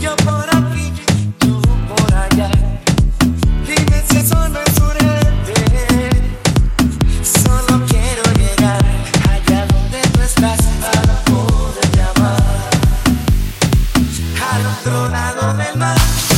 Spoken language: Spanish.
Yo por aquí tú por allá. Y me deseo mantener. Solo quiero llegar allá donde no estás para poder llamar al tronado del mar.